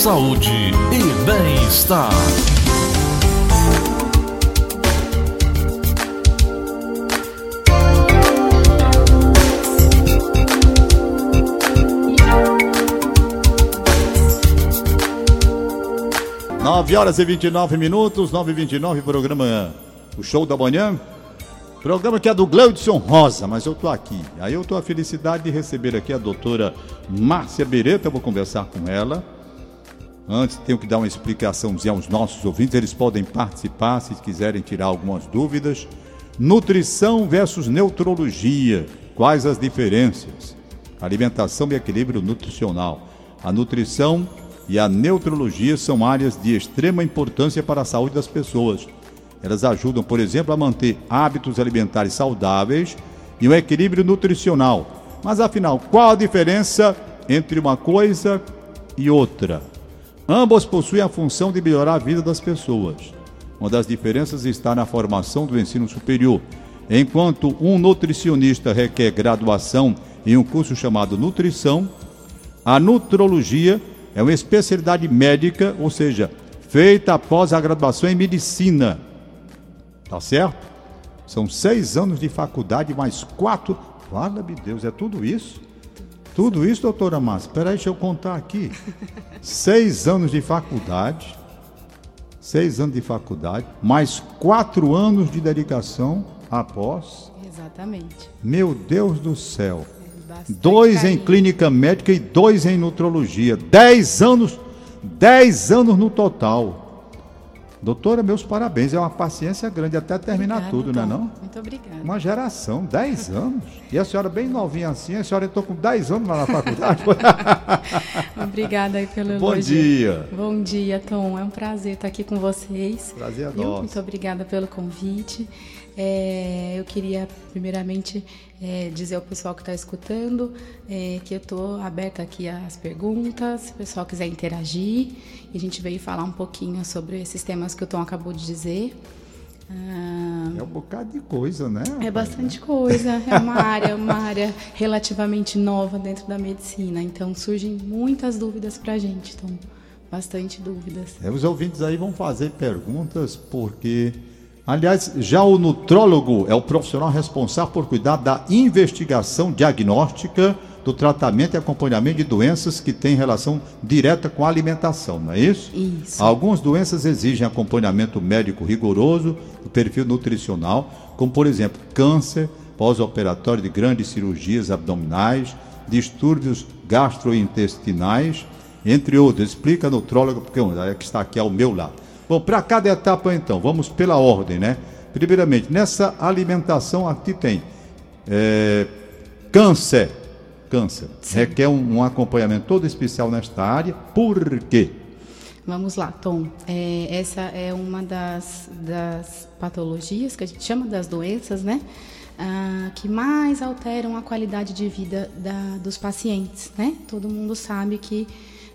saúde e bem-estar. Nove horas e 29 minutos, nove e 29 programa O Show da Manhã. Programa que é do Gleudson Rosa, mas eu tô aqui. Aí eu tô a felicidade de receber aqui a doutora Márcia Beretta, eu vou conversar com ela. Antes tenho que dar uma explicaçãozinha aos nossos ouvintes, eles podem participar se quiserem tirar algumas dúvidas. Nutrição versus neutrologia, quais as diferenças? Alimentação e equilíbrio nutricional. A nutrição e a neutrologia são áreas de extrema importância para a saúde das pessoas elas ajudam, por exemplo, a manter hábitos alimentares saudáveis e um equilíbrio nutricional. Mas afinal, qual a diferença entre uma coisa e outra? Ambas possuem a função de melhorar a vida das pessoas. Uma das diferenças está na formação do ensino superior. Enquanto um nutricionista requer graduação em um curso chamado nutrição, a nutrologia é uma especialidade médica, ou seja, feita após a graduação em medicina Tá certo? São seis anos de faculdade, mais quatro. Fala-me Deus, é tudo isso? Tudo isso, doutora Márcia? Espera aí, deixa eu contar aqui. seis anos de faculdade, seis anos de faculdade, mais quatro anos de dedicação após. Exatamente. Meu Deus do céu. Bastante dois carinho. em clínica médica e dois em nutrologia. Dez anos, dez anos no total. Doutora, meus parabéns. É uma paciência grande até terminar obrigada, tudo, não é não? Muito obrigada. Uma geração, 10 anos. E a senhora bem novinha assim, a senhora entrou com 10 anos lá na faculdade. obrigada aí pelo Bom elogio. dia. Bom dia, Tom. É um prazer estar aqui com vocês. Prazer é nosso. Muito obrigada pelo convite. É, eu queria, primeiramente, é, dizer ao pessoal que está escutando é, que eu estou aberta aqui às perguntas, se o pessoal quiser interagir. E a gente veio falar um pouquinho sobre esses temas que o Tom acabou de dizer. Ah, é um bocado de coisa, né? É bastante né? coisa. É uma área, uma área relativamente nova dentro da medicina. Então surgem muitas dúvidas para a gente. Então, bastante dúvidas. É, os ouvintes aí vão fazer perguntas porque Aliás, já o nutrólogo é o profissional responsável por cuidar da investigação diagnóstica, do tratamento e acompanhamento de doenças que têm relação direta com a alimentação, não é isso? Isso. Algumas doenças exigem acompanhamento médico rigoroso do perfil nutricional, como por exemplo câncer, pós-operatório de grandes cirurgias abdominais, distúrbios gastrointestinais, entre outros. Explica a nutróloga, porque é que está aqui ao meu lado. Bom, para cada etapa então, vamos pela ordem, né? Primeiramente, nessa alimentação aqui tem é, câncer. Câncer. Sim. Requer um, um, acompanhamento todo especial nesta área. Por quê? Vamos lá, Tom. É, essa é uma das, das patologias que a gente chama das doenças, né? Ah, que mais alteram a qualidade de vida da, dos pacientes, né? Todo mundo sabe que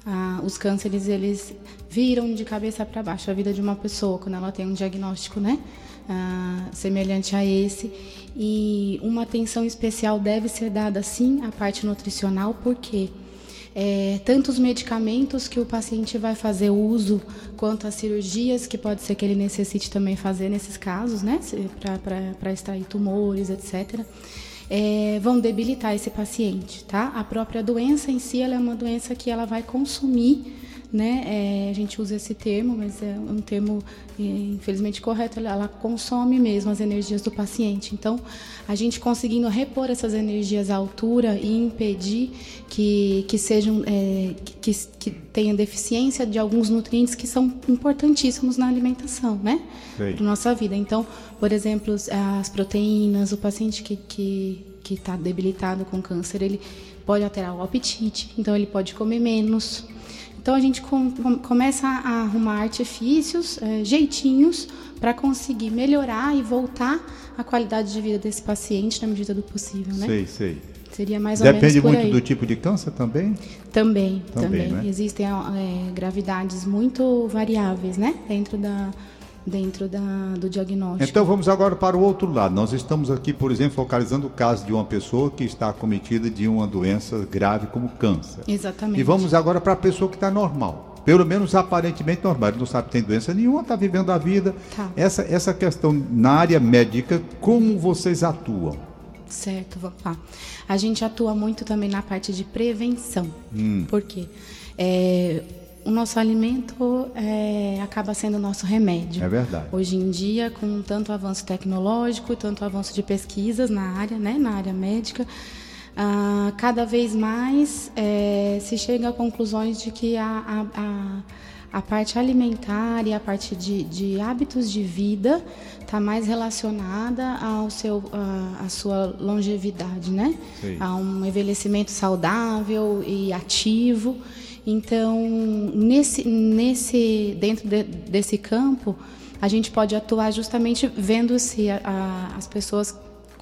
ah, os cânceres eles viram de cabeça para baixo a vida de uma pessoa quando ela tem um diagnóstico, né? Ah, semelhante a esse. E uma atenção especial deve ser dada sim à parte nutricional, porque é, tanto os medicamentos que o paciente vai fazer uso, quanto as cirurgias que pode ser que ele necessite também fazer nesses casos, né? Para extrair tumores, etc é, vão debilitar esse paciente, tá? A própria doença em si, ela é uma doença que ela vai consumir, né? É, a gente usa esse termo, mas é um termo é, infelizmente correto. Ela, ela, consome mesmo as energias do paciente. Então, a gente conseguindo repor essas energias à altura e impedir que, que sejam é, que, que tenha deficiência de alguns nutrientes que são importantíssimos na alimentação, né? Para nossa vida. Então, por exemplo, as proteínas, o paciente que que que está debilitado com câncer, ele pode alterar o apetite, então ele pode comer menos. Então a gente com, com, começa a arrumar artifícios, é, jeitinhos para conseguir melhorar e voltar a qualidade de vida desse paciente na medida do possível, né? Sei, sei. Seria mais ou Depende menos muito aí. do tipo de câncer também? Também, também. também. Né? Existem é, gravidades muito variáveis, né? Dentro da, dentro da, do diagnóstico. Então vamos agora para o outro lado. Nós estamos aqui, por exemplo, focalizando o caso de uma pessoa que está acometida de uma doença grave como câncer. Exatamente. E vamos agora para a pessoa que está normal. Pelo menos aparentemente normal. Ele não sabe que tem doença nenhuma, está vivendo a vida. Tá. Essa, essa questão na área médica, como vocês atuam? Certo, vamos lá. A gente atua muito também na parte de prevenção. Hum. Por quê? É, o nosso alimento é, acaba sendo o nosso remédio. É verdade. Hoje em dia, com tanto avanço tecnológico, tanto avanço de pesquisas na área, né, na área médica, ah, cada vez mais é, se chega a conclusões de que a, a, a, a parte alimentar e a parte de, de hábitos de vida está mais relacionada ao seu, a, a sua longevidade, né? Sim. A um envelhecimento saudável e ativo. Então, nesse, nesse, dentro de- desse campo, a gente pode atuar justamente vendo se a- a- as pessoas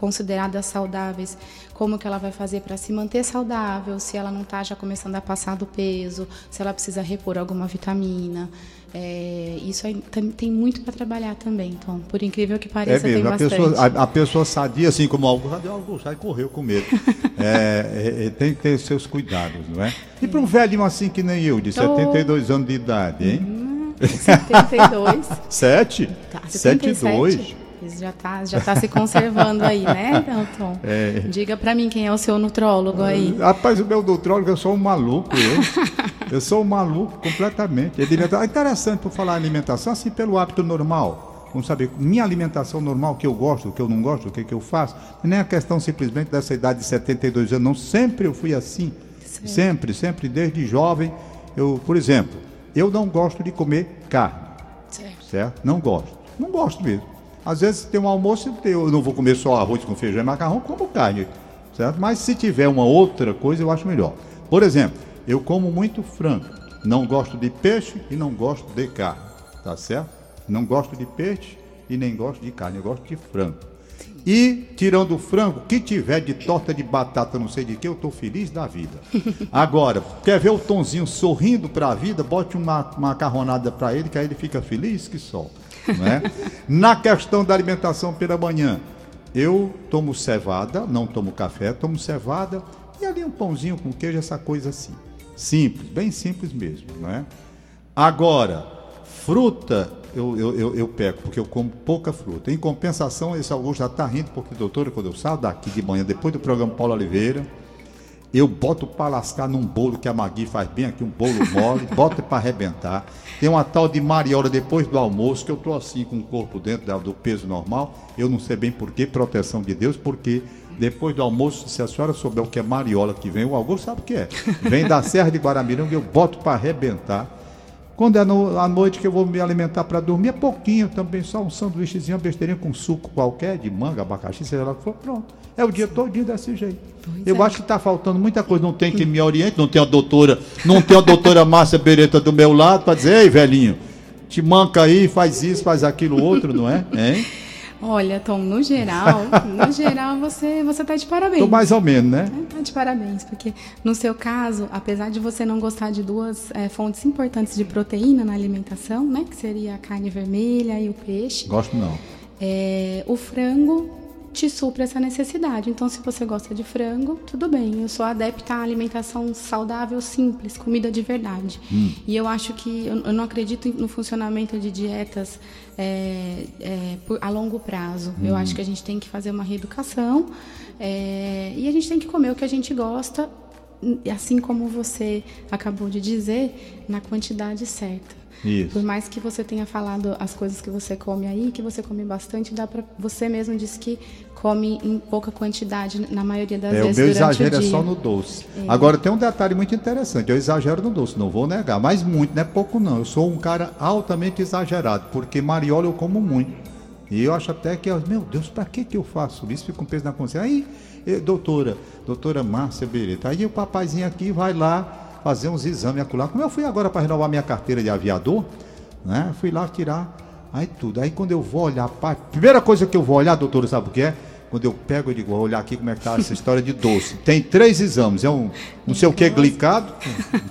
consideradas saudáveis, como que ela vai fazer para se manter saudável, se ela não está já começando a passar do peso, se ela precisa repor alguma vitamina. É, isso aí tem muito para trabalhar também, então, por incrível que É pareça, tem mesmo, a bastante. pessoa, a, a pessoa sadia, assim como Augusto, sabe, Augusto, aí correu com medo. É, é, é, tem que ter seus cuidados, não é? E para um velhinho assim que nem eu, de Tô. 72 anos de idade, hein? 72. Sete? Tá, 72? 77. Isso já tá, já tá se conservando aí, né, Dalton? É. Diga pra mim quem é o seu nutrólogo aí. Rapaz, o meu nutrólogo, eu sou um maluco, eu. Eu sou um maluco completamente. Diria, "Ah, interessante por falar alimentação, assim, pelo hábito normal. Vamos saber, minha alimentação normal, o que eu gosto, o que eu não gosto, o que, que eu faço. Nem a questão simplesmente dessa idade de 72 anos, não. Sempre eu fui assim. Certo. Sempre, sempre, desde jovem. Eu, por exemplo, eu não gosto de comer carne Certo. certo? Não gosto. Não gosto mesmo. Às vezes tem um almoço, eu não vou comer só arroz com feijão e macarrão, como carne, certo? Mas se tiver uma outra coisa, eu acho melhor. Por exemplo, eu como muito frango. Não gosto de peixe e não gosto de carne, tá certo? Não gosto de peixe e nem gosto de carne, eu gosto de frango. E, tirando o frango, que tiver de torta de batata, não sei de que, eu estou feliz da vida. Agora, quer ver o Tonzinho sorrindo para a vida? Bote uma macarronada para ele, que aí ele fica feliz que só. Não é? Na questão da alimentação pela manhã, eu tomo cevada, não tomo café, tomo cevada e ali um pãozinho com queijo, essa coisa assim. Simples, bem simples mesmo, não é? Agora, fruta, eu, eu, eu, eu peco, porque eu como pouca fruta. Em compensação, esse Augusto já está rindo, porque, doutora, quando eu saio daqui de manhã, depois do programa Paulo Oliveira, eu boto para lascar num bolo que a Magui faz bem aqui, um bolo mole, boto para arrebentar. Tem uma tal de mariola depois do almoço, que eu tô assim com o corpo dentro do peso normal. Eu não sei bem por que, proteção de Deus, porque depois do almoço, se a senhora souber o que é mariola que vem, o Augusto sabe o que é. Vem da Serra de Guaramiranga, eu boto para arrebentar. Quando é no, à noite que eu vou me alimentar para dormir, é pouquinho também, só um sanduíchezinho, uma besteirinha com suco qualquer, de manga, abacaxi, seja lá o que for, pronto. É o dia todinho desse jeito. Pois eu é. acho que está faltando muita coisa. Não tem quem me oriente, não tem a doutora, não tem a doutora Márcia Beretta do meu lado para dizer, ei, velhinho, te manca aí, faz isso, faz aquilo outro, não é? Hein? Olha, Tom, no geral, no geral você você tá de parabéns. Tô mais ou menos, né? É, Tá de parabéns, porque no seu caso, apesar de você não gostar de duas é, fontes importantes de proteína na alimentação, né, que seria a carne vermelha e o peixe, Gosto não. é, o frango te supre essa necessidade. Então, se você gosta de frango, tudo bem. Eu sou adepta à alimentação saudável, simples, comida de verdade. E eu acho que eu, não acredito no funcionamento de dietas é, é, por- a longo prazo. Eu acho que a gente tem que fazer uma reeducação é, e a gente tem que comer o que a gente gosta, assim como você acabou de dizer, na quantidade certa. Isso. Por mais que você tenha falado as coisas que você come aí, que você come bastante, dá para você mesmo disse que come em pouca quantidade na maioria das É, o vezes meu durante exagero o é só no doce. Agora tem um detalhe muito interessante. Eu exagero no doce, não vou negar, mas muito, não é pouco não. Eu sou um cara altamente exagerado, porque mariola eu como muito. E eu acho até que, meu Deus, para que que eu faço isso? Fico com peso na consciência. Aí, eh, doutora, doutora Márcia Beretta, aí o papazinho aqui vai lá fazer uns exames acolá. Como eu fui agora para renovar minha carteira de aviador, né? Fui lá tirar, aí tudo. Aí quando eu vou olhar, pá, primeira coisa que eu vou olhar, doutora, sabe o que é? Quando eu pego, eu digo, vou olhar aqui como é que tá essa história de doce. Tem três exames, é um, não sei o que, glicado,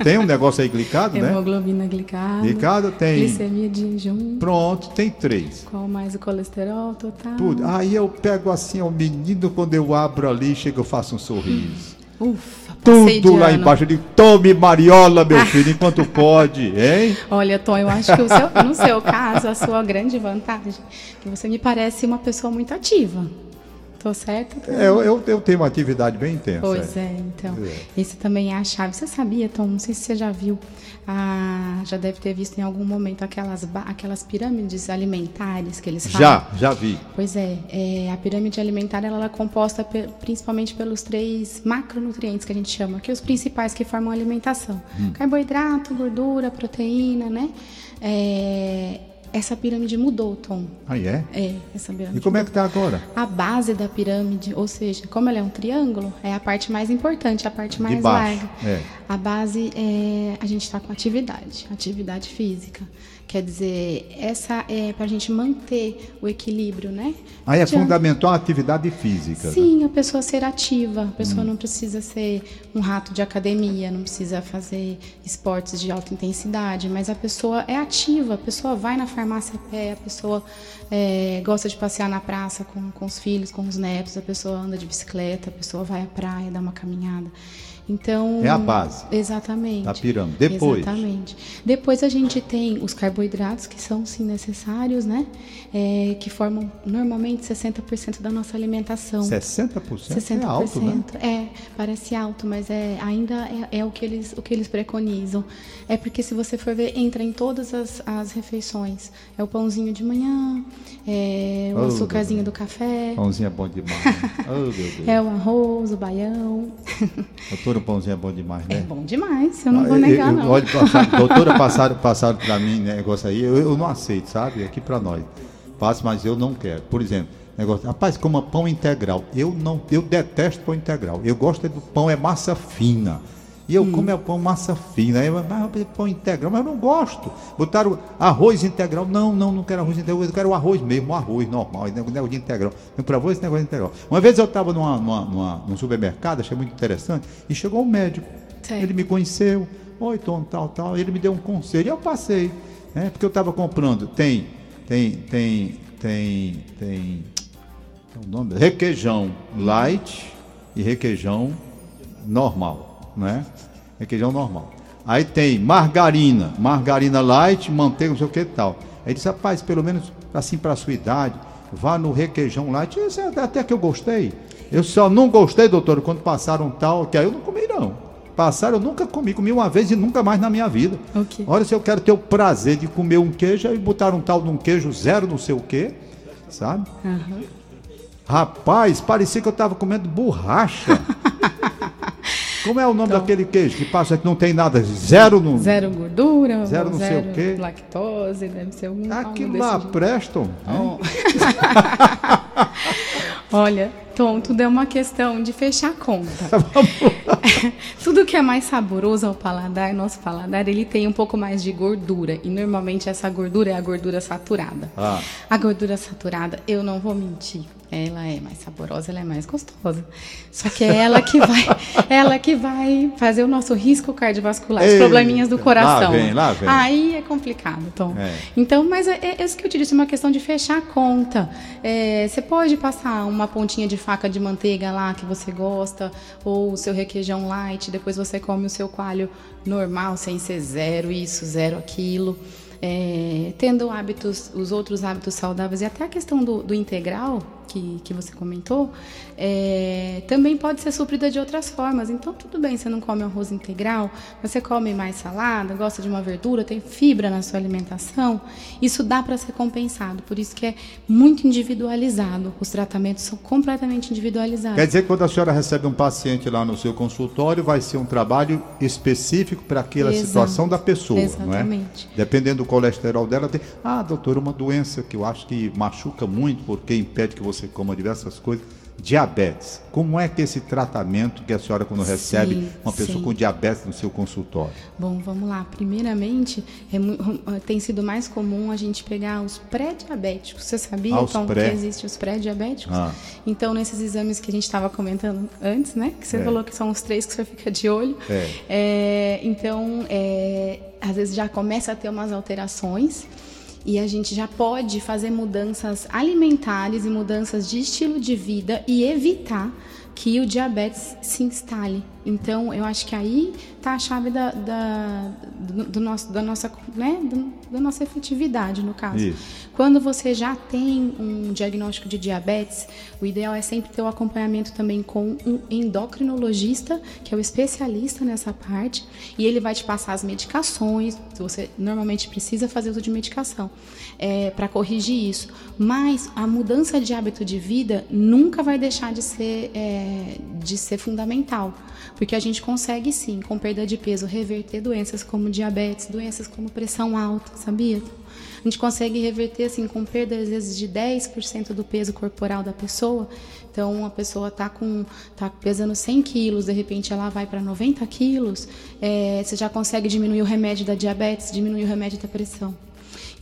tem um negócio aí glicado, né? Hemoglobina glicada, Glicado tem, glicemia de jejum, pronto, tem três. qual mais o colesterol total. Tudo. Aí eu pego assim, o menino, quando eu abro ali, chega, eu faço um sorriso. Ufa, Tudo de lá ano. embaixo. Digo, tome mariola, meu filho, enquanto pode, hein? Olha, Tom, eu acho que seu- no seu caso, a sua grande vantagem é que você me parece uma pessoa muito ativa. Certa? Tom? É, eu, eu, tenho uma atividade bem intensa. Pois é, então. É. Isso também é a chave. Você sabia, Tom? Não sei se você já viu, ah, já deve ter visto em algum momento aquelas, aquelas pirâmides alimentares que eles falam. Já, já vi. Pois é, é, a pirâmide alimentar ela, é composta pe- principalmente pelos três macronutrientes que a gente chama, que é os principais que formam a alimentação: Hum. carboidrato, gordura, proteína, né? É, essa pirâmide mudou, Tom. Aí é? É, essa pirâmide. E como é que mudou. tá agora? A base da pirâmide, ou seja, como ela é um triângulo, é a parte mais importante, a parte mais baixo, larga. é. A base é a gente está com atividade, atividade física. Quer dizer, essa é para a gente manter o equilíbrio, né? Aí é fundamental a atividade física. né? Sim, a pessoa ser ativa. A Hum. pessoa não precisa ser um rato de academia, não precisa fazer esportes de alta intensidade, mas a pessoa é ativa, a pessoa vai na farmácia a pé, a pessoa é, gosta de passear na praça com, com os filhos, com os netos, a pessoa anda de bicicleta, a pessoa vai à praia, dá uma caminhada. Então. É a base Exatamente. da pirâmide. Depois? Exatamente. Depois a gente tem os carboidratos, que são sim necessários, né? É, que formam normalmente 60% da nossa alimentação. 60%, 60%. é alto, né? É, parece alto, mas é, ainda é, é o, que eles, o que eles preconizam. É porque se você for ver, entra em todas as, as refeições. É o pãozinho de manhã, é o Oh, açúcarzinho do café, Pãozinho é bom demais. né? oh, é o arroz, o baião. Doutora, o pãozinho é bom demais, né? É bom demais, eu não Ah, vou eu- negar, eu- não. Olha, doutora, passaram, passaram para mim né, negócio aí, eu, eu não aceito, sabe? Aqui para nós. Passo, mas eu não quero. Por exemplo, negócio, rapaz, coma pão integral. Eu não, eu detesto pão integral. Eu gosto é do pão é massa fina. E eu como é pão massa fina. Aí, eu, mas pão integral, mas eu não gosto. Botaram arroz integral. Não, não, não quero arroz integral. Eu quero o arroz mesmo, o arroz normal. Negócio de integral. Para você, esse negócio de integral. Uma vez eu estava numa, numa, numa, num supermercado, achei muito interessante, e chegou um médico. Certo. Ele me conheceu. Oi, Tom, tal, tal. Ele me deu um conselho. E eu passei. Né? Porque eu estava comprando. Tem, tem, tem, tem, tem. é o nome? Requeijão light e requeijão normal, né? Requeijão normal. Aí tem margarina, margarina light, manteiga, não sei o que e tal. Aí disse, rapaz, pelo menos assim para a sua idade, vá no requeijão light. Isso é até que eu gostei. Eu só não gostei, doutor, quando passaram tal, que aí eu não comi não. Passaram, eu nunca comi, comi uma vez e nunca mais na minha vida. Ok. Olha, se eu quero ter o prazer de comer um queijo, aí botaram um tal de um queijo zero não sei o quê, sabe? Aham. Rapaz, parecia que eu estava comendo borracha. Como é o nome daquele queijo que passa que não tem nada, zero no. Zero gordura, Zero não sei o quê. lactose, deve ser algum Aquilo lá jeito. prestam. né? Olha, Tom, tudo é uma questão de fechar a conta. tudo que é mais saboroso ao paladar, nosso paladar, ele tem um pouco mais de gordura. E normalmente essa gordura é a gordura saturada. Ah. A gordura saturada, eu não vou mentir. Ela é mais saborosa, ela é mais gostosa. Só que é ela que vai, ela que vai fazer o nosso risco cardiovascular, os Eita, probleminhas do lá coração. vem, lá vem. Aí é complicado, Tom. É. Então, mas é, é isso que eu te disse, é uma questão de fechar a conta. É, você pode passar uma pontinha de faca de manteiga lá que você gosta, ou o seu requeijão light, depois você come o seu coalho normal, sem ser zero isso, zero aquilo. É, tendo hábitos, os outros hábitos saudáveis e até a questão do, do integral que, que você comentou, é, também pode ser suprida de outras formas. Então, tudo bem, você não come arroz integral, você come mais salada, gosta de uma verdura, tem fibra na sua alimentação, isso dá para ser compensado. Por isso que é muito individualizado. Os tratamentos são completamente individualizados. Quer dizer que quando a senhora recebe um paciente lá no seu consultório, vai ser um trabalho específico para aquela Exato. situação da pessoa, não é? Exatamente. Dependendo do colesterol dela, tem. Ah, doutor, uma doença que eu acho que machuca muito, porque impede que você coma diversas coisas. Diabetes. Como é que esse tratamento que a senhora, quando recebe Sim, uma pessoa sim. com diabetes no seu consultório? Bom, vamos lá. Primeiramente, é mu- tem sido mais comum a gente pegar os pré-diabéticos. Você sabia, Ah, Tom, pré. que existem os pré-diabéticos? Ah. Então, nesses exames que a gente estava comentando antes, né? Que você É. falou que são os três que você fica de olho. É. É, então, é, às vezes já começa a ter umas alterações. E a gente já pode fazer mudanças alimentares e mudanças de estilo de vida e evitar que o diabetes se instale. Então, eu acho que aí está a chave da, da, do, do, nosso, da, nossa, né, da nossa efetividade, no caso. Isso. Quando você já tem um diagnóstico de diabetes, o ideal é sempre ter o acompanhamento também com um endocrinologista, que é o especialista nessa parte, e ele vai te passar as medicações, você normalmente precisa fazer uso de medicação é, para corrigir isso. Mas a mudança de hábito de vida nunca vai deixar de ser, é, de ser fundamental porque a gente consegue sim, com perda de peso, reverter doenças como diabetes, doenças como pressão alta, sabia? A gente consegue reverter assim com perda às vezes de 10% do peso corporal da pessoa. Então, a pessoa está com tá pesando 100 quilos, de repente ela vai para 90 quilos, é, você já consegue diminuir o remédio da diabetes, diminuir o remédio da pressão.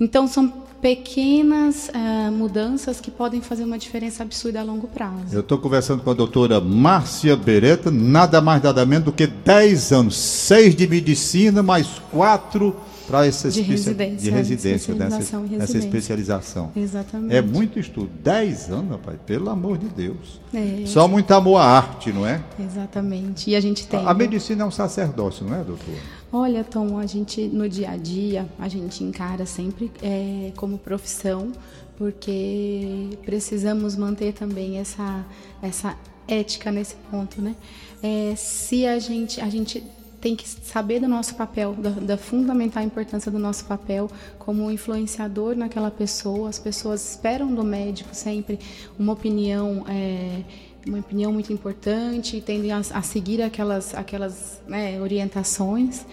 Então, são pequenas uh, mudanças que podem fazer uma diferença absurda a longo prazo. Eu estou conversando com a doutora Márcia Beretta, nada mais nada menos do que 10 anos, 6 de medicina, mais 4 para essa de residência, de residência dessa, dessa especialização. Exatamente. É muito estudo. 10 anos, rapaz, pelo amor de Deus. É. Só muito amor à arte, não é? Exatamente. E a gente tem. A, a medicina é um sacerdócio, não é, doutor? Olha, Tom, a gente no dia a dia, a gente encara sempre é, como profissão, porque precisamos manter também essa, essa ética nesse ponto, né? É, se a gente, a gente tem que saber do nosso papel, da, da, fundamental importância do nosso papel como influenciador naquela pessoa. As pessoas esperam do médico sempre uma opinião. É, uma opinião muito importante, tendem a, a seguir aquelas, aquelas né, orientações.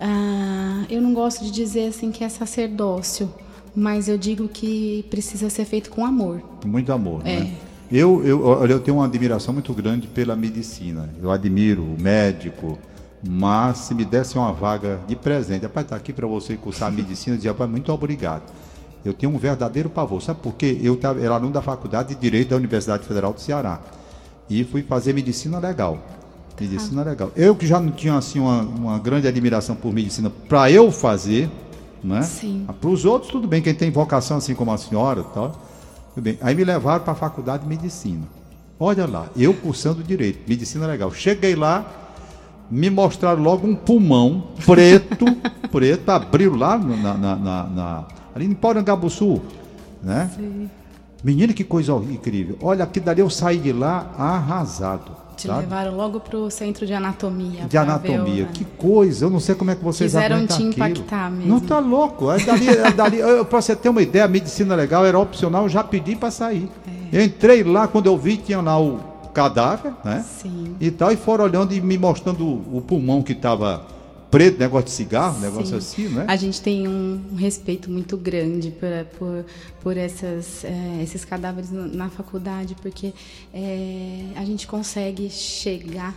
Ah, eu não gosto de dizer assim que é sacerdócio, mas eu digo que precisa ser feito com amor. Muito amor, é. né? Eu, eu, eu tenho uma admiração muito grande pela medicina. Eu admiro o médico, mas se me desse uma vaga de presente, rapaz, está aqui para você cursar medicina, eu dizia, rapaz, muito obrigado. Eu tenho um verdadeiro pavor. Sabe por quê? Eu era aluno da Faculdade de Direito da Universidade Federal do Ceará. E fui fazer medicina legal. Medicina ah. legal. Eu que já não tinha assim uma, uma grande admiração por medicina para eu fazer, né? Sim. Para os outros tudo bem, quem tem vocação assim como a senhora, tal. Tudo bem. Aí me levaram para a faculdade de medicina. Olha lá, eu cursando direito, medicina legal. Cheguei lá, me mostraram logo um pulmão preto, preto, abriu lá na, na, na, na ali em Porangabuçu, né? Sim. Menino, que coisa incrível. Olha, aqui dali eu saí de lá arrasado. Te sabe? levaram logo para o centro de anatomia. De anatomia. Que coisa. Eu não sei como é que vocês Quiseram te aquilo. impactar mesmo. Não tá louco. É dali, é dali, para você ter uma ideia, a medicina legal era opcional, eu já pedi para sair. É. Eu entrei lá, quando eu vi, tinha lá o cadáver, né? Sim. E tal, e foram olhando e me mostrando o, o pulmão que estava preto, negócio de cigarro, Sim. negócio assim, né? A gente tem um, respeito muito grande por, por, por essas, é, esses cadáveres na faculdade, porque é, a gente consegue chegar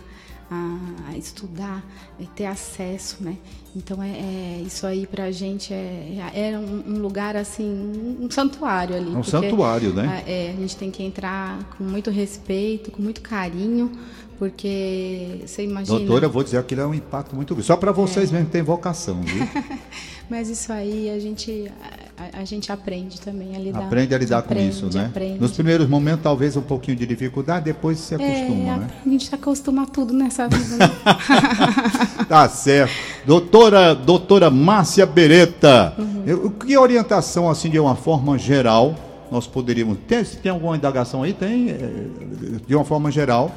a, estudar, e ter acesso, né? Então é, é isso aí para a gente é, é um, um, lugar assim, um santuário ali. Um santuário, né? A, é, a gente tem que entrar com muito respeito, com muito carinho, porque você imagina. Doutora, eu vou dizer que ele é um impacto muito grande. Só para vocês é. mesmo que tem vocação, viu? Mas isso aí a gente, a, a, gente aprende também a lidar. Aprende a lidar aprende, com isso, né? Aprende. Nos primeiros momentos, talvez um pouquinho de dificuldade, depois se acostuma, é, né? A gente acostuma tudo nessa vida. Né? tá certo. Doutora, doutora Márcia Beretta, uhum. eu, que orientação, assim, de uma forma geral, nós poderíamos? Se tem alguma indagação aí, tem, é, de uma forma geral,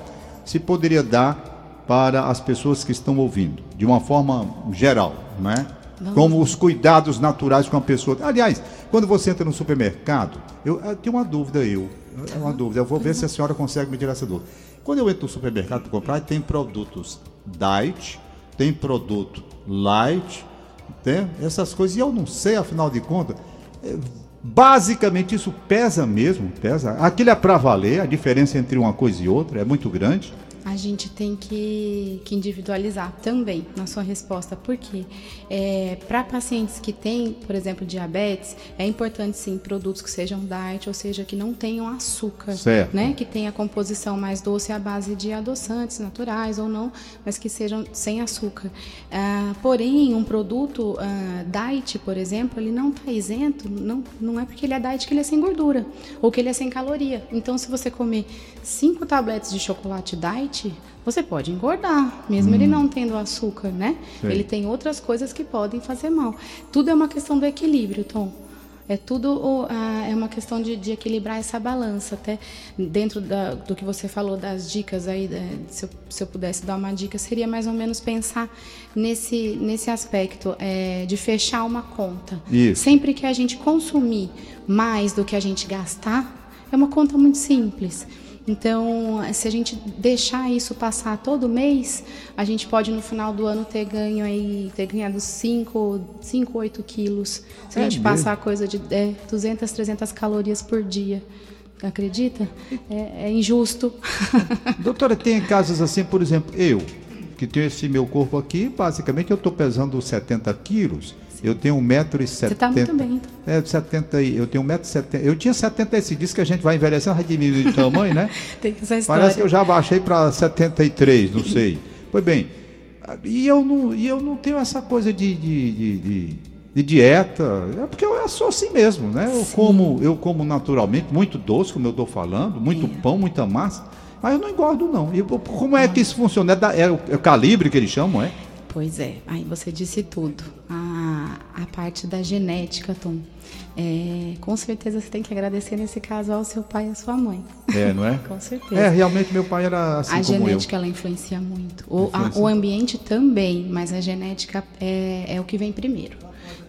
se poderia dar para as pessoas que estão ouvindo, de uma forma geral, né? Vamos. como os cuidados naturais com a pessoa. Aliás, quando você entra no supermercado, eu, eu tenho uma dúvida eu, é uma dúvida. Eu vou ver se a senhora consegue me tirar essa dúvida. Quando eu entro no supermercado para comprar, tem produtos diet, tem produto light, tem essas coisas. E eu não sei, afinal de contas, é, basicamente isso pesa mesmo, pesa. Aquilo é para valer. A diferença entre uma coisa e outra é muito grande. A gente tem que, que individualizar também na sua resposta, porque é, para pacientes que têm, por exemplo, diabetes, é importante sim produtos que sejam diet, ou seja, que não tenham açúcar, certo. né? Que tenha composição mais doce à base de adoçantes naturais ou não, mas que sejam sem açúcar. Ah, porém, um produto ah, diet, por exemplo, ele não está isento, não, não é porque ele é diet que ele é sem gordura ou que ele é sem caloria. Então, se você comer cinco tabletes de chocolate diet, você pode engordar, mesmo hum. ele não tendo açúcar, né? Sim. Ele tem outras coisas que podem fazer mal. Tudo é uma questão do equilíbrio, Tom. É tudo é uma questão de, de, equilibrar essa balança, até dentro da, do que você falou das dicas aí, se eu, se eu, pudesse dar uma dica, seria mais ou menos pensar nesse, nesse aspecto é, de fechar uma conta. Isso. Sempre que a gente consumir mais do que a gente gastar, é uma conta muito simples. Então, se a gente deixar isso passar todo mês, a gente pode no final do ano ter ganho aí, ter ganhado 5, 5 8 quilos. Se a é gente mesmo? passar coisa de é, 200, 300 calorias por dia. Acredita? É, é injusto. Doutora, tem casos assim, por exemplo, eu, que tenho esse meu corpo aqui, basicamente eu estou pesando 70 quilos eu tenho 1,70m. Você tá muito bem. Então. É, 70, eu tenho 1,70m. Eu tinha 70 esse diz que a gente vai envelhecendo, vai diminuindo de tamanho, né? Tem essa história. Parece que eu já baixei para 73, não sei. Pois bem, e eu não, e eu não tenho essa coisa de, de, de, de, de dieta, é porque eu sou assim mesmo, né? Eu como, eu como naturalmente, muito doce, como eu estou falando, muito é. pão, muita massa. Mas eu não engordo, não. E como é que isso funciona? É, da, é, o, é o calibre que eles chamam, é? Pois é, aí você disse tudo. A, a parte da genética, Tom. É, com certeza você tem que agradecer nesse caso ao seu pai e à sua mãe. É, não é? com certeza. É, realmente meu pai era assim A genética ela influencia muito. O, influencia. A, o ambiente também, mas a genética é, é o que vem primeiro.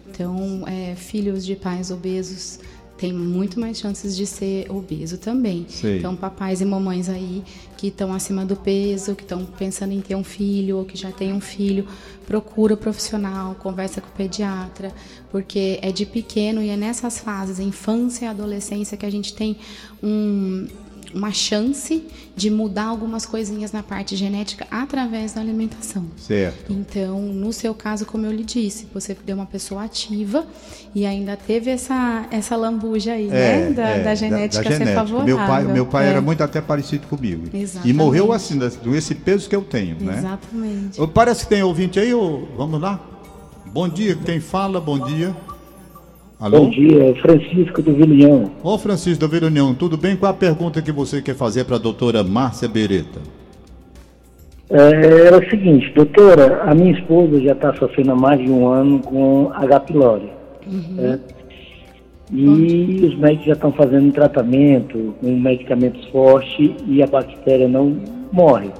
Então, é, filhos de pais obesos tem muito mais chances de ser obeso também. Sei. Então, papais e mamães aí que estão acima do peso, que estão pensando em ter um filho ou que já tem um filho, procura profissional, conversa com o pediatra, porque é de pequeno e é nessas fases, infância e adolescência, que a gente tem um, uma chance de mudar algumas coisinhas na parte genética através da alimentação. Certo. Então, no seu caso, como eu lhe disse, você deu uma pessoa ativa e ainda teve essa, essa lambuja aí, é, né? Da, é, da, genética da, da genética ser favorável. Meu pai, meu pai é. era muito até parecido comigo. Exatamente. E morreu assim, esse peso que eu tenho, né? Exatamente. Parece que tem ouvinte aí, vamos lá? Bom dia, quem fala, bom dia. Alô? Bom dia, Francisco do Vilhão. Ô Francisco do Vilhão, tudo bem? Qual a pergunta que você quer fazer para a doutora Márcia Beretta? É, era o seguinte, doutora, a minha esposa já está sofrendo há mais de um ano com H. pylori. Uhum. É, e os médicos já estão fazendo um tratamento com medicamentos fortes e a bactéria não morre.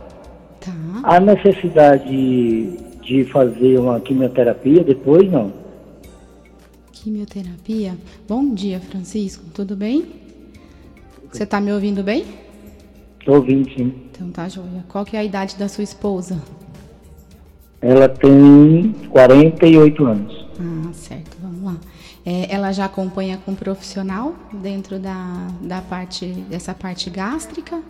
Tá. Há necessidade de fazer uma quimioterapia depois, não? Quimioterapia. Bom dia, Francisco. Tudo bem? Você está me ouvindo bem? Estou ouvindo, sim. Então tá, joia. Qual que é a idade da sua esposa? Ela tem 48 anos. Ah, certo. Vamos lá. É, ela já acompanha com um profissional dentro da, da parte, dessa parte gástrica?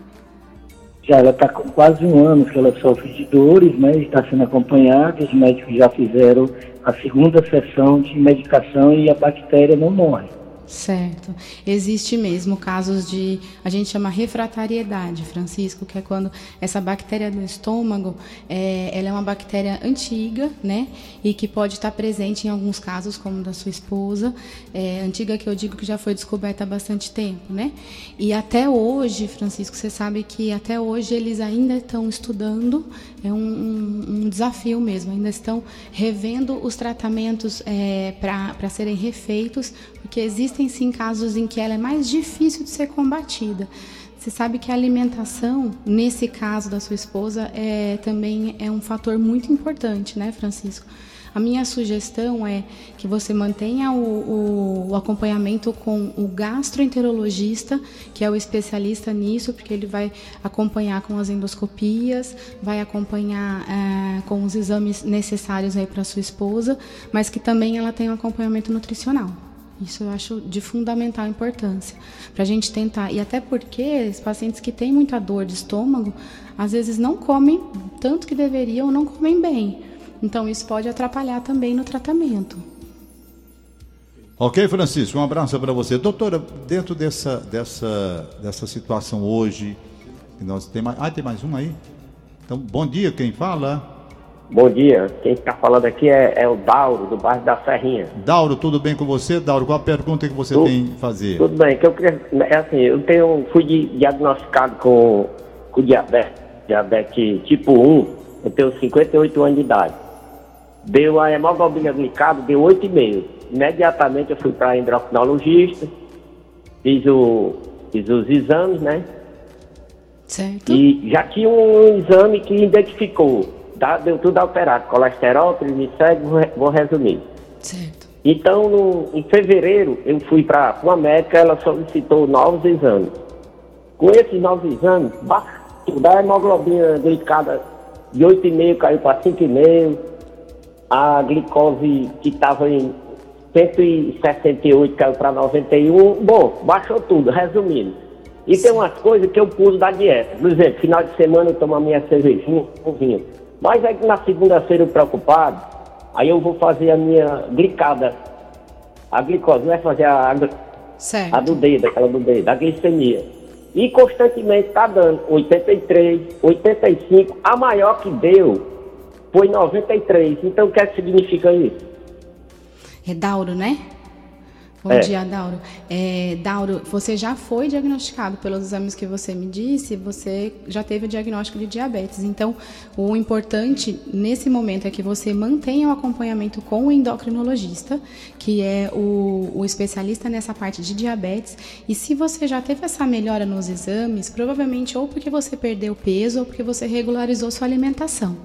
Já, ela está com quase um ano que ela sofre de dores, mas está sendo acompanhada. Os médicos já fizeram a segunda sessão de medicação e a bactéria não morre. Certo. Existe mesmo casos de, a gente chama refratariedade, Francisco, que é quando essa bactéria do estômago, é, ela é uma bactéria antiga, né? E que pode estar presente em alguns casos, como da sua esposa, é, antiga que eu digo que já foi descoberta há bastante tempo, né? E até hoje, Francisco, você sabe que até hoje eles ainda estão estudando, é um, um, desafio mesmo, ainda estão revendo os tratamentos é, para serem refeitos, porque existem existem sim casos em que ela é mais difícil de ser combatida. Você sabe que a alimentação, nesse caso da sua esposa, é, também é um fator muito importante, né, Francisco? A minha sugestão é que você mantenha o, o, o, acompanhamento com o gastroenterologista, que é o especialista nisso, porque ele vai acompanhar com as endoscopias, vai acompanhar é, com os exames necessários aí para sua esposa, mas que também ela tem um acompanhamento nutricional. Isso eu acho de fundamental importância para a gente tentar. E até porque os pacientes que têm muita dor de estômago, às vezes não comem tanto que deveriam ou não comem bem. Então isso pode atrapalhar também no tratamento. Ok, Francisco, um abraço para você. Doutora, dentro dessa, dessa, dessa situação hoje, nós tem mais, ah, tem mais um aí? Então, bom dia, quem fala? Bom dia, quem está falando aqui é, é, o Dauro, do bairro da Serrinha. Dauro, tudo bem com você? Dauro, qual a pergunta que você tudo, tem a fazer? Tudo bem, que eu queria, é assim, eu tenho, fui diagnosticado com, com diabetes, diabetes tipo 1, eu tenho 58 anos de idade. Deu a hemoglobina glicada, deu 8,5. Imediatamente eu fui para endocrinologista, fiz, o, fiz os exames, né? Certo. E já tinha um exame que identificou Tá, deu tudo alterado. Colesterol, triglicéridos, vou resumir. Certo. Então, no, em fevereiro, eu fui para uma médica, ela solicitou novos exames. Com esses novos exames, da hemoglobina glicada de 8,5 caiu para 5,5. A glicose que estava em 168 caiu para 91. Bom, baixou tudo, resumindo. E tem umas coisas que eu pulo da dieta. Por exemplo, final de semana eu tomo a minha cervejinha, um vinho. Mas aí na segunda-feira preocupado, aí eu vou fazer a minha glicada. A glicose, não é fazer a, a, a do dedo, aquela do dedo, a glicemia. E constantemente está dando 83, 85, a maior que deu foi 93. Então o que, é que significa isso? É Dauro, né? Bom é. dia, Dauro. É, Dauro, você já foi diagnosticado pelos exames que você me disse, você já teve o diagnóstico de diabetes. Então, o importante nesse momento é que você mantenha o acompanhamento com o endocrinologista, que é o, o especialista nessa parte de diabetes. E se você já teve essa melhora nos exames, provavelmente ou porque você perdeu peso ou porque você regularizou sua alimentação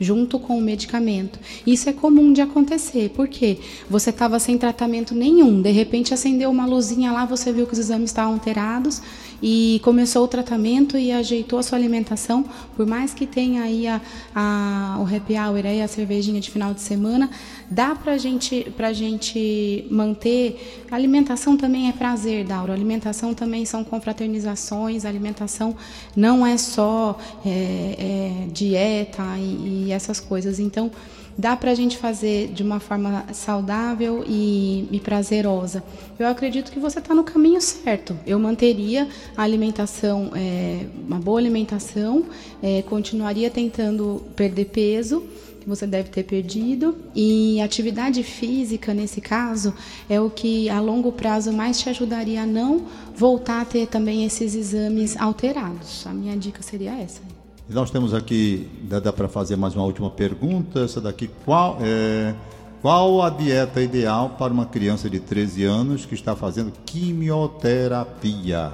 junto com o medicamento. Isso é comum de acontecer, porque você estava sem tratamento nenhum, de repente acendeu uma luzinha lá, você viu que os exames estavam alterados e começou o tratamento e ajeitou a sua alimentação, por mais que tenha aí a, a, o happy hour, aí, a cervejinha de final de semana, dá para gente, a gente manter. A alimentação também é prazer, Dauro. Alimentação também são confraternizações, alimentação não é só é, é, dieta e, e essas coisas. Então, dá para a gente fazer de uma forma saudável e, e prazerosa. Eu acredito que você está no caminho certo. Eu manteria a alimentação, é, uma boa alimentação, é, continuaria tentando perder peso que você deve ter perdido e atividade física nesse caso é o que a longo prazo mais te ajudaria a não voltar a ter também esses exames alterados. A minha dica seria essa. Nós temos aqui, dá para fazer mais uma última pergunta. Essa daqui, qual é, qual a dieta ideal para uma criança de 13 anos que está fazendo quimioterapia?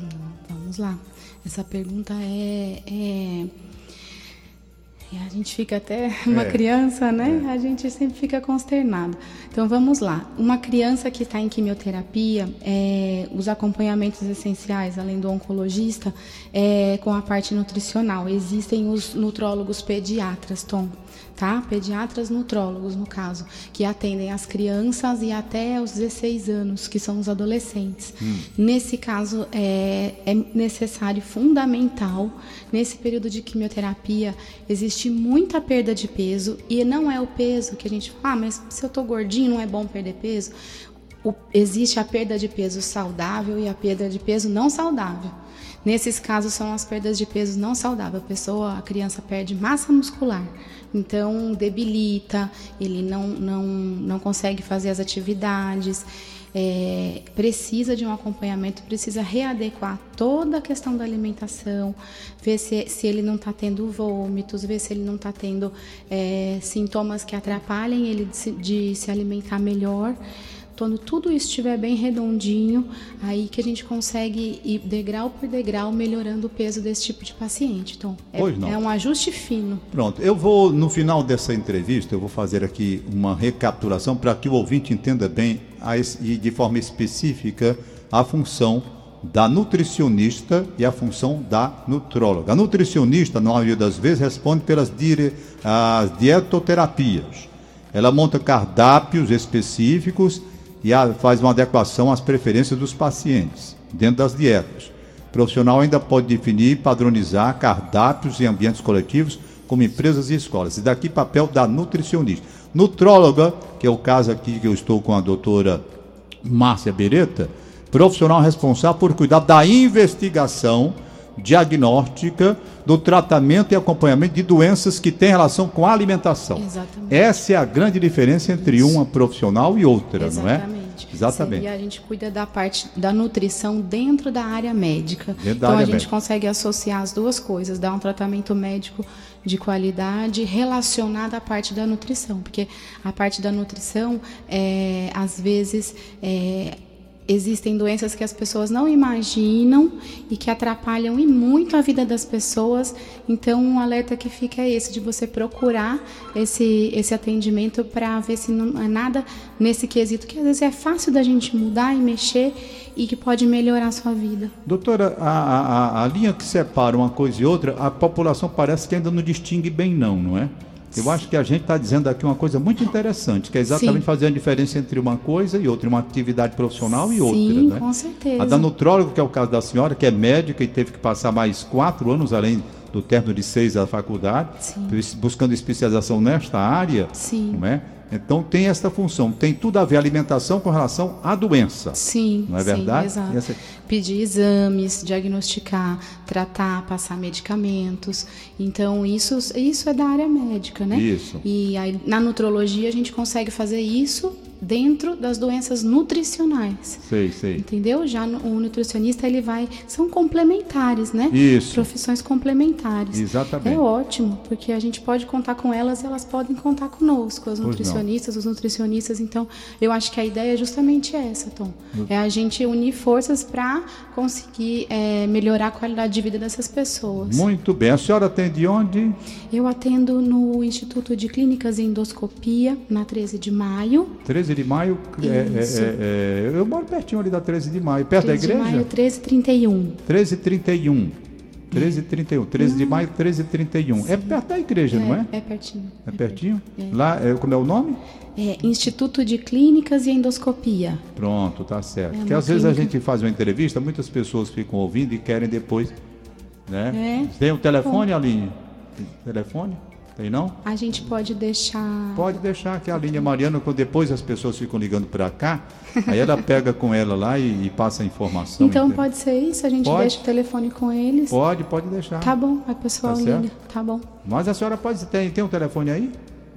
Hum, vamos lá. Essa pergunta é, é a gente fica até uma é, criança, né? É. A gente sempre fica consternado. Então vamos lá. Uma criança que está em quimioterapia, é, os acompanhamentos essenciais, além do oncologista, é com a parte nutricional. Existem os nutrólogos pediatras, Tom tá? Pediatras nutrólogos, no caso, que atendem as crianças e até os 16 anos, que são os adolescentes. Hum. Nesse caso, é, é necessário, fundamental, nesse período de quimioterapia, existe muita perda de peso e não é o peso que a gente fala, ah, mas se eu tô gordinho, não é bom perder peso? O, existe a perda de peso saudável e a perda de peso não saudável. Nesses casos são as perdas de peso não saudáveis. A pessoa, a criança perde massa muscular, então debilita, ele não, não, não consegue fazer as atividades. É, precisa de um acompanhamento, precisa readequar toda a questão da alimentação, ver se, se ele não está tendo vômitos, ver se ele não está tendo é, sintomas que atrapalhem ele de de se alimentar melhor. Quando tudo isso estiver bem redondinho, aí que a gente consegue ir degrau por degrau melhorando o peso desse tipo de paciente. Então, é, é um ajuste fino. Pronto, eu vou, no final dessa entrevista, eu vou fazer aqui uma recapitulação para que o ouvinte entenda bem a, e de forma específica a função da nutricionista e a função da nutróloga. A nutricionista, na maioria das vezes, responde pelas dire... as dietoterapias. Ela monta cardápios específicos e a- faz uma adequação às preferências dos pacientes, dentro das dietas. O profissional ainda pode definir e padronizar cardápios em ambientes coletivos, como empresas e escolas. E daqui papel da nutricionista. Nutróloga, que é o caso aqui que eu estou com a doutora Márcia Beretta, profissional responsável por cuidar da investigação diagnóstica, do tratamento e acompanhamento de doenças que têm relação com a alimentação. Exatamente. Essa é a grande diferença entre uma profissional e outra, não é? Exatamente. Exatamente. E a gente cuida da parte da nutrição dentro da área médica. Da então área a gente médica. consegue associar as duas coisas, dar um tratamento médico de qualidade relacionado à parte da nutrição, porque a parte da nutrição, é, às vezes, é, existem doenças que as pessoas não imaginam e que atrapalham e muito a vida das pessoas. Então, um alerta que fica é esse de você procurar esse esse atendimento para ver se não é nada nesse quesito que às vezes é fácil da gente mudar e mexer e que pode melhorar a sua vida. Doutora, a, a- a- linha que separa uma coisa e outra, a população parece que ainda não distingue bem, não, não é? Eu acho que a gente está dizendo aqui uma coisa muito interessante, que é exatamente Sim. fazer a diferença entre uma coisa e outra, uma atividade profissional e outra. Sim, né? com certeza. A da nutrólogo, que é o caso da senhora, que é médica e teve que passar mais quatro anos, além do término de seis da faculdade, Sim. buscando especialização nesta área. Sim. Não é? Então tem esta função, tem tudo a ver a alimentação com relação à doença. Sim, Não é sim, verdade? exato. Essa- Pedir exames, diagnosticar, tratar, passar medicamentos. Então, isso, isso é da área médica, né? Isso. E aí, na nutrologia, a gente consegue fazer isso dentro das doenças nutricionais. Sei, sei. Entendeu? Já no- o nutricionista, ele vai... São complementares, né? Isso. Profissões complementares. Exatamente. É ótimo, porque a gente pode contar com elas e elas podem contar conosco, as nutricionistas, os nutricionistas. Então, eu acho que a ideia é justamente essa, Tom. É a gente unir forças para conseguir é, melhorar a qualidade de vida dessas pessoas. Muito bem. A senhora atende onde? Eu atendo no Instituto de Clínicas e Endoscopia, na 13 de maio. 13 de maio. é, é, Isso. é, é, eu moro pertinho ali da 13 de maio, perto 13 da de igreja? maio, 1331. 1331. 1331. 13 de maio, 1331. É perto da igreja, não é? É pertinho. É pertinho? Lá, é, como é o nome? É Instituto de Clínicas e Endoscopia. Pronto, tá certo. É Porque às vezes a clínica. gente faz uma entrevista, muitas pessoas ficam ouvindo e querem depois, né? É. Tem o telefone, Aline? Telefone? Tem não? A gente pode deixar. Pode deixar que a linha Mariana, quando depois as pessoas ficam ligando para cá, aí ela pega com ela lá e, e passa a informação. Então entendeu? pode ser isso, a gente Pode. deixa o telefone com eles. Pode, pode deixar. Tá bom, a pessoal Tá liga. Tá bom. Mas a senhora pode tem, tem um telefone aí?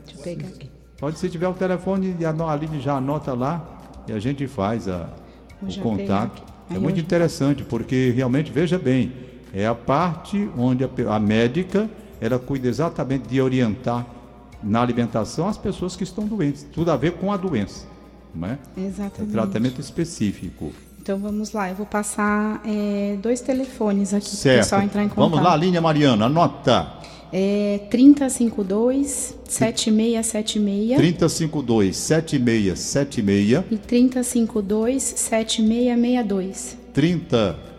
Deixa eu pegar aqui. Pode, se tiver o telefone, a Aline já anota lá e a gente faz a, o contato. É muito já- interessante, porque realmente, veja bem, é a parte onde a, a médica ela cuida exatamente de orientar na alimentação as pessoas que estão doentes. Tudo a ver com a doença. Não é? É Exatamente. tratamento específico. Então vamos lá, eu vou passar é, dois telefones aqui para o pessoal entrar em contato. Vamos lá, linha Mariana, anota. É 3052 7676 3052 7676 e 3052 7662. 30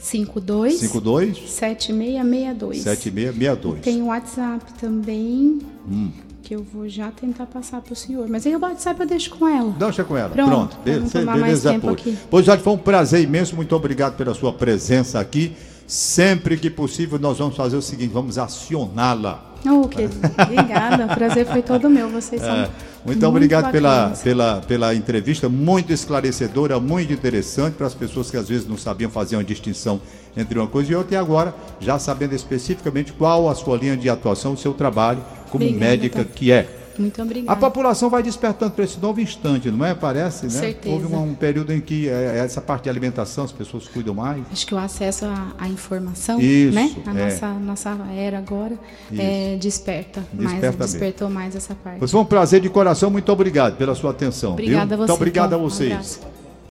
52 52 7662. 7662. Tem o WhatsApp também, Hum. que eu vou já tentar passar para o senhor. Mas aí o WhatsApp eu deixo com ela. Deixa com ela. Pronto, Pronto. mais beleza tempo aqui. Pois já foi um prazer imenso. Muito obrigado pela sua presença aqui. Sempre que possível, nós vamos fazer o seguinte: vamos acioná-la. Oh, que... Obrigada, o prazer foi todo meu. Vocês são. É, muito, obrigado pela, bacanas. pela, pela entrevista, muito esclarecedora, muito interessante para as pessoas que às vezes não sabiam fazer uma distinção entre uma coisa e outra, e agora, já sabendo especificamente qual a sua linha de atuação, o seu trabalho como Obrigada, médica tá. que é. Muito A obrigada. população vai despertando para esse novo instante, não é? Parece, né? Certeza. Houve um, um período em que é, essa parte de alimentação as pessoas cuidam mais. Acho que o acesso à, à informação, Isso, né? A é. nossa, nossa era agora é, desperta, mais, Desperta mesmo. despertou mais essa parte. Foi um prazer de coração, muito obrigado pela sua atenção. Obrigada viu? a você. Muito obrigado a. Um vocês. abraço.